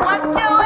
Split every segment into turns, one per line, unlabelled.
one, two.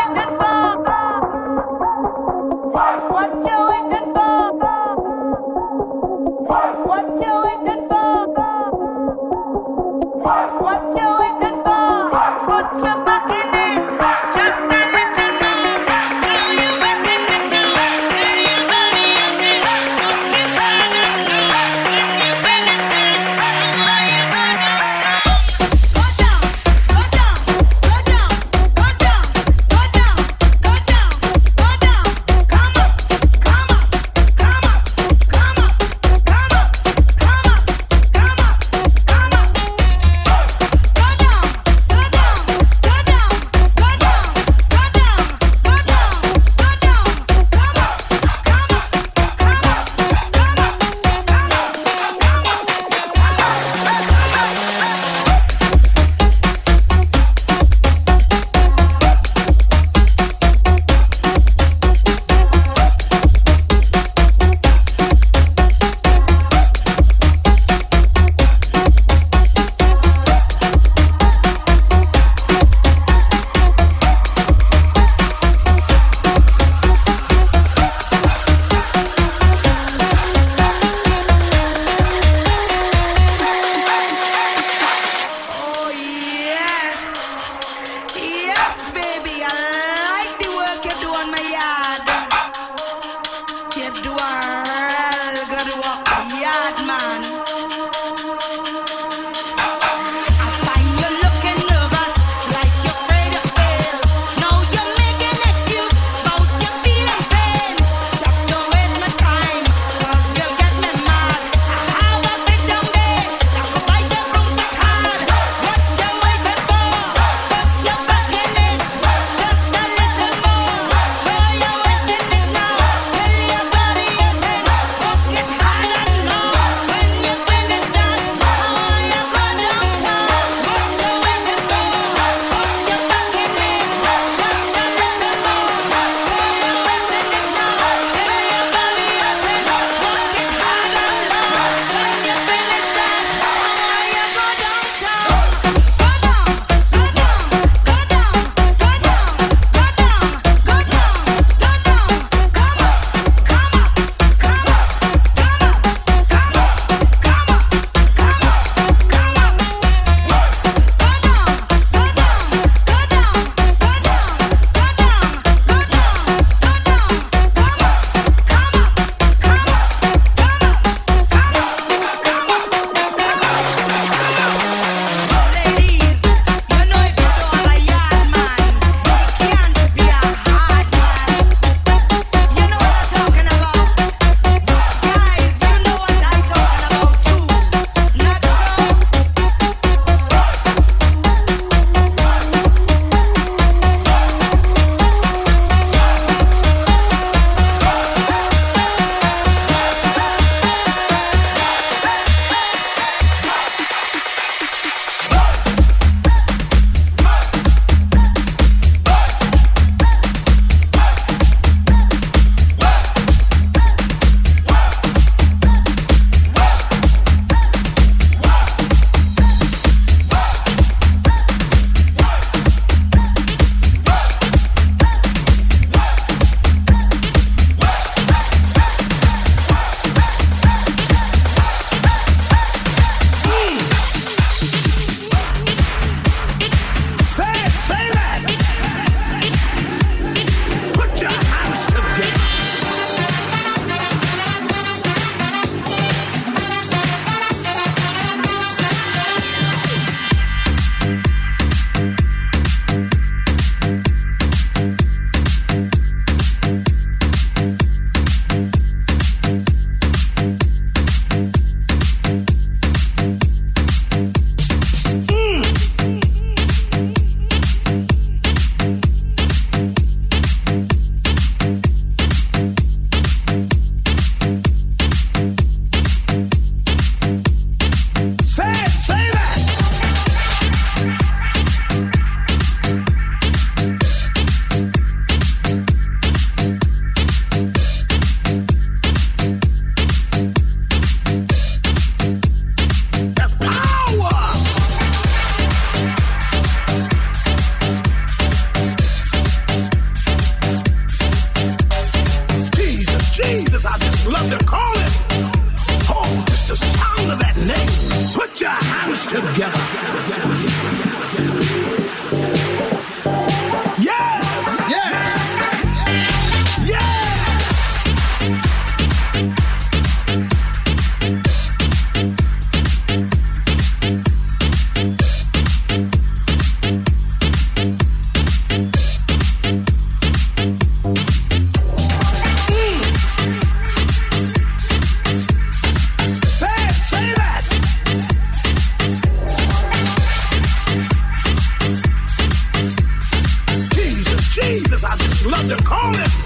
Love to call
it.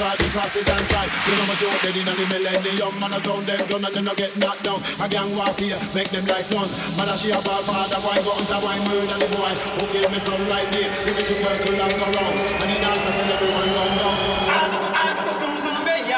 Cross it and try. You know my joke dead in the millennium. Man, I sound them done and them no get knocked down. A gang warfare, make them like none. Man, I she a ball father, why go under why murder the boy who kill me son right there. It's a circle and go round, and then I'll tell everyone run down. As, as, some, some, some, make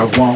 I want.